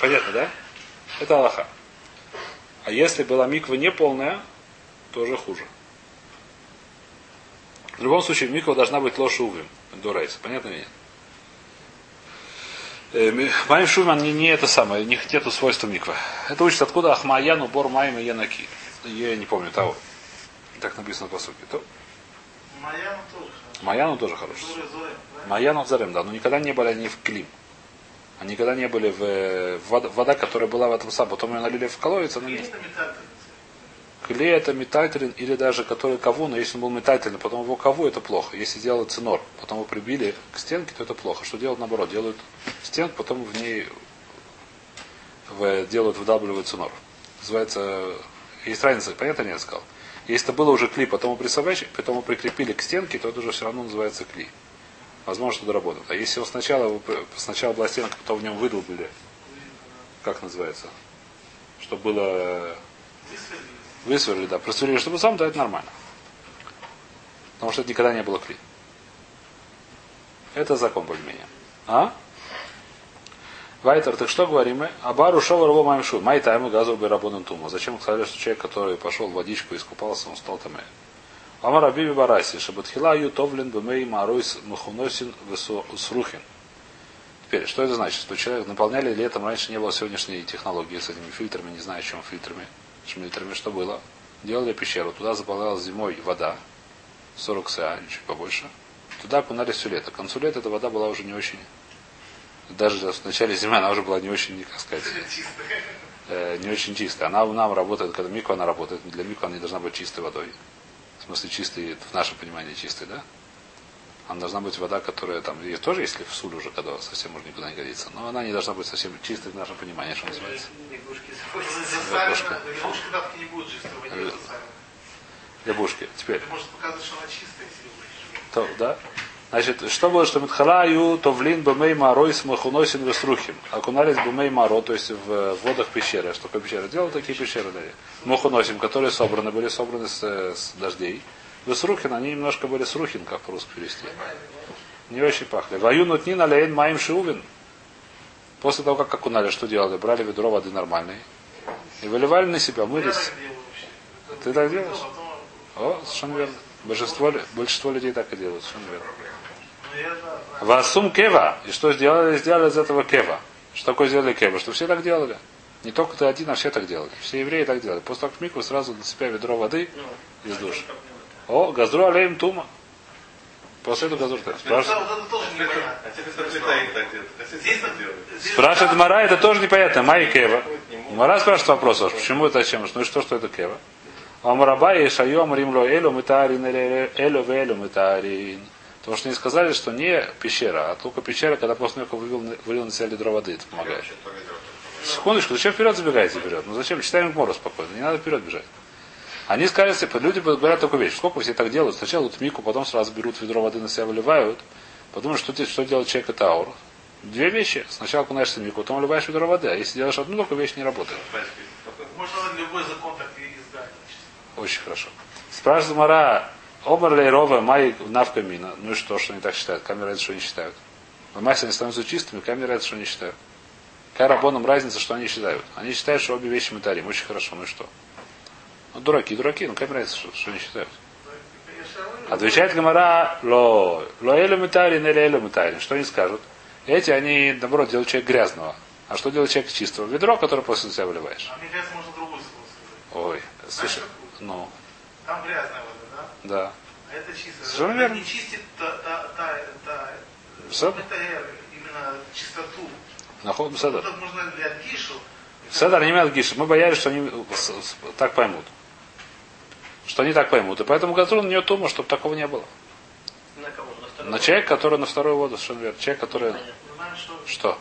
[SPEAKER 1] Понятно, да? Это Аллаха. А если была миква неполная, то уже хуже. В любом случае, миква должна быть ложь увим. До рейса. Понятно или нет? Э, Маим Шуман не, не это самое, не нету свойства миква. Это учит откуда Ахмаяну, Бор Маим и Янаки. Я не помню того. Так написано по сути. То,
[SPEAKER 3] Моя тоже хорошо.
[SPEAKER 1] Маяну тоже хороший. Маяну Зарем, да, но никогда не были они в Клим. Они никогда не были в, в вода, вода, которая была в этом самом. Потом ее налили в колодец, она не... Клей это метательный или даже который кову, но если он был метательный, потом его кову, это плохо. Если делают цинор, потом его прибили к стенке, то это плохо. Что делают наоборот? Делают стенку, потом в ней в, делают, выдавливают цинор. Называется, есть разница, понятно, не я сказал? Если это было уже клей, потом его присобачили, потом его прикрепили к стенке, то это уже все равно называется клей. Возможно, что доработано. А если его сначала, сначала была стенка, потом в нем выдолбили, как называется? Чтобы было
[SPEAKER 3] Высверлили.
[SPEAKER 1] Высверлили, да. Просверлили, чтобы сам, да, это нормально. Потому что это никогда не было клей. Это закон более-менее. А? Вайтер, так что говорим мы? Абару шовар во маем шу. Май тайму газу рабоном тума. Зачем сказали, что человек, который пошел в водичку и искупался, он стал там. Амар Абиби Бараси, Шабатхила ю товлен бемей маруис мухуносин срухин. Теперь, что это значит? Что человек наполняли летом, раньше не было сегодняшней технологии с этими фильтрами, не знаю, чем фильтрами, шмильтрами, что было. Делали пещеру, туда заполнялась зимой вода, 40 СА, чуть побольше. Туда окунали все лето. К концу лета эта вода была уже не очень, даже в начале зимы она уже была не очень, как сказать, э, не очень чистая. Она нам работает, когда миква она работает, для миква она не должна быть чистой водой. В смысле чистой, в нашем понимании чистой, да? Она должна быть вода, которая там, и тоже если в суль уже, когда совсем уже никуда не годится. Но она не должна быть совсем чистой в нашем понимании, что называется.
[SPEAKER 2] Лягушки.
[SPEAKER 3] Лягушка давки не воде
[SPEAKER 1] Э.
[SPEAKER 3] засалена.
[SPEAKER 1] Лягушки. Теперь.
[SPEAKER 3] Это может показывать, что она чистая, если вы
[SPEAKER 1] То, да? Значит, что было, что Митхалаю, то влин бемей марой с махуносин веструхим. Окунались бемей маро, то есть в водах пещеры. Что такое пещера? Делал такие пещеры, да. Махуносим, которые собраны, были собраны с, с дождей. Весрухин, они немножко были срухин, как по-русски перевести. Не очень пахли. Ваю нутнин алейн маим шиувин. После того, как окунали, что делали? Брали ведро воды нормальной. И выливали на себя, мылись. Ты так делаешь? О, совершенно верно. Большинство, большинство людей так и делают, совершенно верно.
[SPEAKER 3] ну.
[SPEAKER 1] Васум кева. И что сделали? Сделали из этого кева. Что такое сделали кева? Что все так делали. Не только ты один, а все так делали. Все евреи так делали. После того, как микву, сразу на себя ведро воды
[SPEAKER 2] Ну,
[SPEAKER 1] из
[SPEAKER 2] как
[SPEAKER 1] О, газру алеем тума. После этого Спрашивает,
[SPEAKER 3] тоже непонятно.
[SPEAKER 4] А
[SPEAKER 1] спрашивает Мара, это тоже непонятно. Май кева. Мара спрашивает вопрос, ваш, почему это зачем? Ну и что, что это кева? Амараба и шайом римло элю митарин элю велю митарин. Потому что они сказали, что не пещера, а только пещера, когда после него вывел, вылил на себя ведро воды, это помогает. Секундочку, зачем вперед забегаете вперед? Ну зачем? Читаем Гмору спокойно, не надо вперед бежать. Они сказали, типа, люди говорят такую вещь. Сколько все так делают? Сначала идут мику, потом сразу берут ведро воды на себя выливают. Подумают, что, что делает человек это аур. Две вещи. Сначала окунаешься в мику, потом выливаешь ведро воды. А если делаешь одну только вещь, не работает.
[SPEAKER 3] Можно любой закон так.
[SPEAKER 1] Очень хорошо. Спрашивает Мара, Омар Рова, Май Навка Мина. Ну и что, что они так считают? Камера это что они считают? В Майсе они становятся чистыми, камера это что они считают? Какая рабоном разница, что они считают? Они считают, что обе вещи мы тарим. Очень хорошо, ну и что? Ну, дураки, дураки, ну какая разница, что, что они считают? Отвечает Гамара, ло, ло элю митарин или элю митарин. Что они скажут? Эти, они, наоборот, делают человека грязного. А что делает человек чистого? Ведро, которое после себя выливаешь.
[SPEAKER 3] А кажется, можно слово сказать.
[SPEAKER 1] Ой, слушай, ну,
[SPEAKER 3] Там грязная вода, да?
[SPEAKER 1] да.
[SPEAKER 3] А это чисто.
[SPEAKER 1] Совершенно верно.
[SPEAKER 3] не чистит та, та, та, та,
[SPEAKER 1] Все.
[SPEAKER 3] это именно чистоту.
[SPEAKER 1] Находим седер.
[SPEAKER 3] Тут можно для Гишу.
[SPEAKER 1] Седер не имеет гиша. Мы боялись, что они так поймут. Что они так поймут. И поэтому Газрун на нее тума, чтобы такого не было.
[SPEAKER 2] На кого? На второй?
[SPEAKER 1] На человек, который на вторую воду, совершенно верно. Человек, который...
[SPEAKER 3] Что
[SPEAKER 1] Что?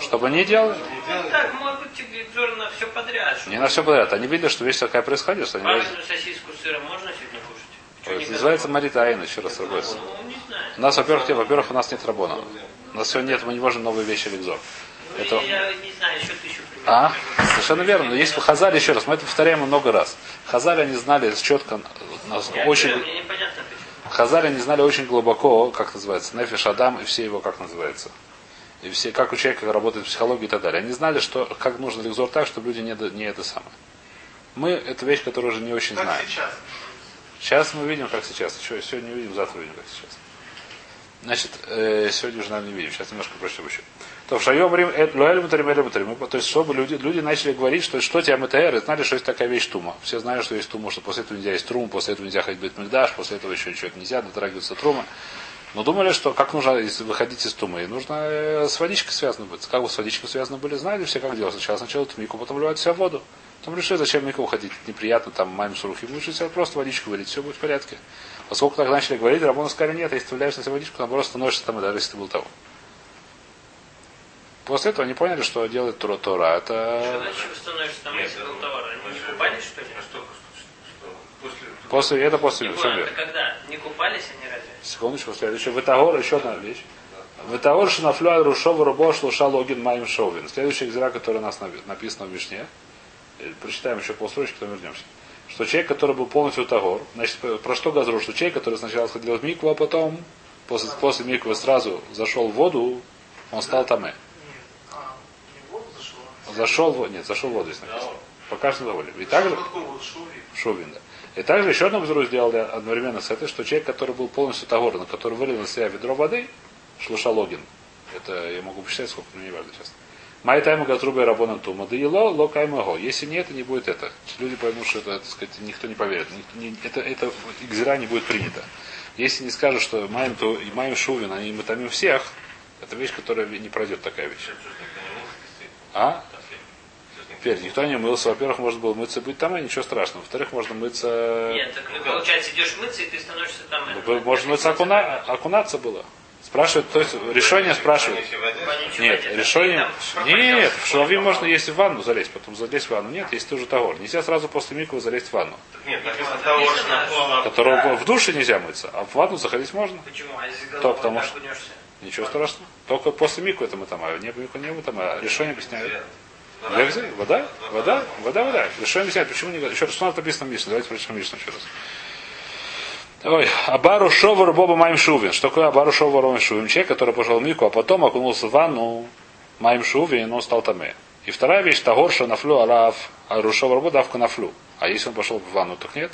[SPEAKER 1] Чтобы не делали?
[SPEAKER 2] Ну, так, может быть, тебе на все подряд.
[SPEAKER 1] Не на все подряд. Они видели, что вещь такая происходит, что они...
[SPEAKER 2] Памятную сосиску с сыром можно сегодня кушать?
[SPEAKER 1] Это называется? Марита Аин, еще раз работается.
[SPEAKER 2] Ну.
[SPEAKER 1] У нас, во-первых, во-первых, у нас нет рабона. У нас сегодня нет, мы не можем новые вещи легзор.
[SPEAKER 2] Ну,
[SPEAKER 1] Это-
[SPEAKER 2] Я не знаю, еще тысячу примеров.
[SPEAKER 1] А? Совершенно верно. Но есть в Хазале, еще раз, мы это повторяем много раз. Хазале они знали четко, нас
[SPEAKER 2] Я
[SPEAKER 1] очень...
[SPEAKER 2] говорю, Мне непонятно.
[SPEAKER 1] Хазале они знали очень глубоко, как называется, Нефиш Адам и все его, как называется. И все, как у человека работает психология и так далее. Они знали, что, как нужно легзор так, чтобы люди не, не это самое. Мы, это вещь, которую уже не очень
[SPEAKER 3] как
[SPEAKER 1] знаем.
[SPEAKER 3] сейчас.
[SPEAKER 1] Сейчас мы видим, как сейчас. Еще сегодня увидим, завтра увидим, как сейчас. Значит, э, сегодня уже, наверное, не видим. Сейчас немножко прочтем еще. То в шайом рим луэль мутарим эль мутарим. То есть, чтобы люди, люди начали говорить, что что тебя МТР, и знали, что есть такая вещь тума. Все знают, что есть тума, что после этого нельзя есть трум, после этого нельзя ходить в Мигдаш, после этого еще человек нельзя, дотрагиваться трума. Но думали, что как нужно если выходить из тумы, нужно э, с водичкой связано быть. Как бы с водичкой связаны были, знали все, как делать. Сначала сначала тумику, потом вливать себя в воду. Потом решили, зачем мику уходить. Неприятно, там маме с рухи. Лучше себе просто водичку вылить, все будет в порядке. Поскольку так начали говорить, Рабону сказали, нет, если ты вляешь на себя водичку, наоборот, становишься там, и даже если ты был того. После этого они поняли, что делает Тура Тора.
[SPEAKER 2] Что
[SPEAKER 1] Это
[SPEAKER 2] значит, вы становишься там,
[SPEAKER 4] Нет,
[SPEAKER 2] если был
[SPEAKER 4] это-
[SPEAKER 2] товар? Они не купались, что ли?
[SPEAKER 4] А что, что, после...
[SPEAKER 1] это после,
[SPEAKER 2] Не понял, это когда? Не купались они разве?
[SPEAKER 1] Секундочку, следующее. Витагор, еще одна вещь. Витагор Шинафлюа Рушова Рубо Шлуша Логин Маим Шовин. Следующая экзера, которая у нас напи- написана в Вишне. Э, Прочитаем еще полстрочки, потом вернемся. Что человек, который был полностью Тагор, значит, про- что Газру? Что человек, который сначала сходил в Микву, а потом после, после Миквы сразу зашел в воду, он стал Таме.
[SPEAKER 3] Нет. Не в воду зашел.
[SPEAKER 1] Зашел в воду, нет, зашел в воду здесь написано. Пока что доволен. И также,
[SPEAKER 3] Вот такой вот шуви.
[SPEAKER 1] Шовин, да. И также еще одну взрыв сделали одновременно с этой, что человек, который был полностью Тагор, на который вылил на себя ведро воды, шлушалогин. Это я могу посчитать, сколько, но не важно сейчас. Май тайма газруба и рабона тума. Да ело, ло каймаго. Если нет, не будет это. Люди поймут, что это, так сказать, никто не поверит. Никто не- это, это игзера не будет принято. Если не скажут, что маем то и маем шувин, они мы томим всех, это вещь, которая не пройдет такая вещь. А? Теперь никто не мылся. Во-первых, можно было мыться быть там, и ничего страшного. Во-вторых, можно мыться...
[SPEAKER 2] Нет, так получается, идешь мыться, и ты становишься там...
[SPEAKER 1] Ну, Можно мыться окуна... окунаться было. Спрашивают, то есть решение спрашивают. Нет, решение... Нет, нет, в шаловим можно, если в ванну залезть, потом залезть в ванну. Нет, если ты уже тагор. Нельзя сразу после миквы залезть в ванну.
[SPEAKER 4] Нет.
[SPEAKER 1] Которого в душе нельзя мыться, а в ванну заходить можно.
[SPEAKER 2] Почему? А если
[SPEAKER 1] То, потому что-? Ничего страшного. Только после миквы это мы там, а не миквы не мы там, а решение объясняют. Легзы? Вода? Вода? Вода, вода. Решение объясняет, почему не... Еще раз, что написано в Мишне? Давайте прочитаем Мишну еще раз. Ой, Абару Шовар Боба Майм Шувин. Что такое Абару Шовар Майм Шувин? Человек, который пошел в Мику, а потом окунулся в ванну Майм Шувин, он стал таме. И вторая вещь, Тагорша нафлю алав, а Рушовар Боба давка нафлю. А если он пошел в ванну, так нет?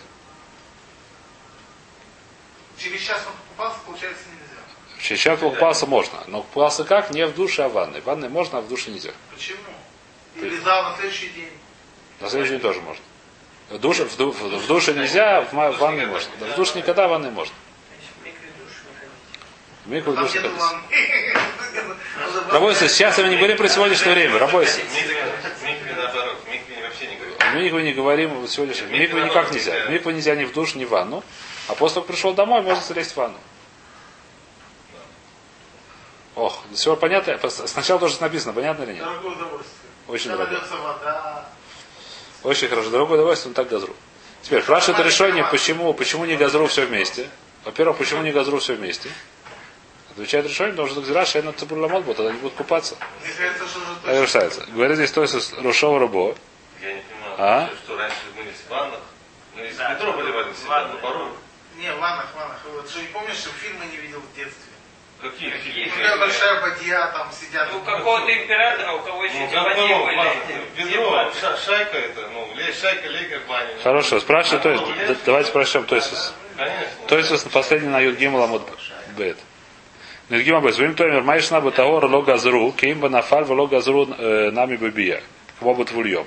[SPEAKER 3] Через час он покупался, получается нельзя.
[SPEAKER 1] Сейчас купался можно. Но купался как? Не в душе, а в ванной. В ванной можно, а в душе нельзя.
[SPEAKER 3] Почему? Или зал на следующий день.
[SPEAKER 1] На следующий день тоже можно. В душе, в, ду- в- в душе нельзя, в, ванной можно. Да, в душе никогда, в ванной можно.
[SPEAKER 2] Значит, в
[SPEAKER 1] микву в душе ходить.
[SPEAKER 3] ванны.
[SPEAKER 1] Рабойся, сейчас мы не говорим про сегодняшнее время.
[SPEAKER 4] Говорит.
[SPEAKER 1] В микве не говорим вот сегодняшнем. В микве никак нельзя. В микве нельзя ни в душ, ни в ванну. А после того, как пришел домой, можно залезть в ванну. Ох, все понятно. Сначала тоже написано, понятно или нет?
[SPEAKER 3] Дорогое удовольствие.
[SPEAKER 1] Очень
[SPEAKER 3] Когда
[SPEAKER 1] дорого.
[SPEAKER 3] льется вода.
[SPEAKER 1] Очень хорошо. Дорогое удовольствие, он так газру. Теперь, спрашивает это решение, почему, почему не газру все вместе. Во-первых, почему не газру все вместе? Отвечает решение, потому что газра шейна цибурламот, тогда они будут купаться.
[SPEAKER 3] Мне
[SPEAKER 1] решается. Говорит здесь то есть Рушова Рабо.
[SPEAKER 4] Я не понимаю,
[SPEAKER 1] А?
[SPEAKER 4] что раньше мылись в ваннах. Ну, из метро выливали себя
[SPEAKER 2] Ванны.
[SPEAKER 4] на пару.
[SPEAKER 3] Не, в ваннах, в ваннах. Вот что не помнишь, что фильмы не видел в детстве.
[SPEAKER 4] Какие?
[SPEAKER 2] Какие?
[SPEAKER 3] Большая бадья, там сидят.
[SPEAKER 2] У какого-то императора, у кого еще
[SPEAKER 4] Ну, ну,
[SPEAKER 2] были.
[SPEAKER 4] ведро, шайка это, ну, шайка, лекарь, баня.
[SPEAKER 1] Хорошо, спрашиваю, то есть,
[SPEAKER 4] Ну,
[SPEAKER 1] давайте прочтем, то есть,
[SPEAKER 4] Конечно.
[SPEAKER 1] то есть, последний на Юдгим Ламут Бет. Юдгим Абет. Вим Тоймер Майшна Батагор Ло Газру, Кеймба Нафаль Ло Газру э, Нами Бабия. Квобот Вульем.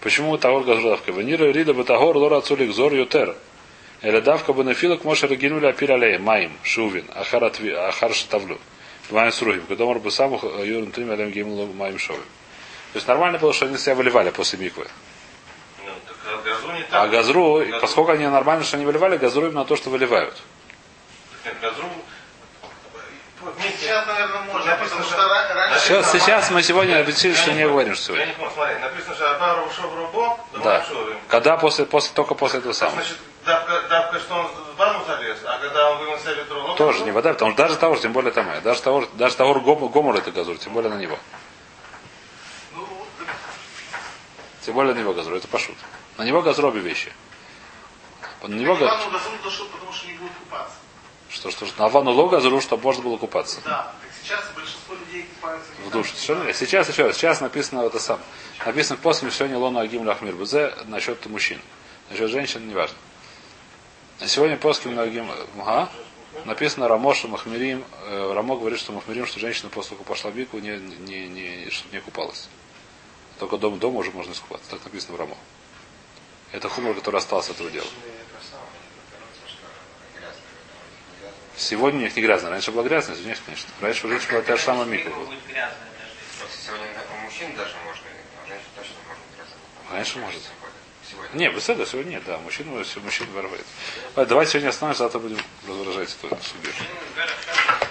[SPEAKER 1] Почему Тагор Газру Давка? Ванира Рида Батагор Лора Цулик Зор Ютер. Или давка бенефилок може регинули апир алей, маим, шувин, ахар, отви- ахар шатавлю. Маем срухим. Когда мор бы сам юрин трим алем гимл маим шовим. То есть нормально было, что они себя выливали после миквы.
[SPEAKER 4] Ну, а газру.
[SPEAKER 1] А газру, поскольку они нормально, что они выливали, газру именно то, что выливают.
[SPEAKER 4] Нет, газру... Вместе-
[SPEAKER 3] Сейчас, наверное, можно,
[SPEAKER 4] Написано,
[SPEAKER 3] потому
[SPEAKER 4] что-
[SPEAKER 3] что ра- раньше...
[SPEAKER 1] Сейчас, сейчас мы сегодня объяснили, что не говорим, что
[SPEAKER 4] Я
[SPEAKER 1] сегодня.
[SPEAKER 4] не понял, смотри, написано, что Абару ушел в рубо,
[SPEAKER 1] Да. Когда после, после, только после этого самого.
[SPEAKER 4] Значит, давка, давка, что он в ванну залез, а когда он вымыл себе ведро,
[SPEAKER 1] Тоже не вода, потому что даже того, тем более там, даже того, даже того гом- гомор это газур, тем более на него.
[SPEAKER 3] Ну, так
[SPEAKER 1] Тем более на него газур, это пошут. На него газур обе вещи. На него газур.
[SPEAKER 3] Потому что не будут купаться.
[SPEAKER 1] Что, что, что на ванну ло газуру, чтобы можно было купаться.
[SPEAKER 3] Да, так сейчас большинство людей купаются
[SPEAKER 1] В душе. Совершенно. Сейчас еще раз. Сейчас написано это сам. Написано в после сегодня Лону Агим Лахмир Бузе насчет мужчин. Насчет женщин не важно. А сегодня после Агим ага, написано Рамоша Махмирим. э, Рамо говорит, что Махмирим, что женщина после пошла в бику, не, не, не, чтобы не купалась. Только дома, дома уже можно искупаться. Так написано в Рамо. Это хумор, который остался от этого дела. Сегодня у них не грязно. Раньше была грязная, извиняюсь, конечно. Раньше у женщин была та же самая.
[SPEAKER 5] Просто сегодня у мужчин даже можно, а женщин точно можно красово.
[SPEAKER 1] Конечно, может.
[SPEAKER 5] Сегодня.
[SPEAKER 1] Не, беседа сегодня нет, да. Мужчина, мужчина. Ладно, Давайте сегодня остановимся, завтра будем разворожать эту
[SPEAKER 2] хорошо.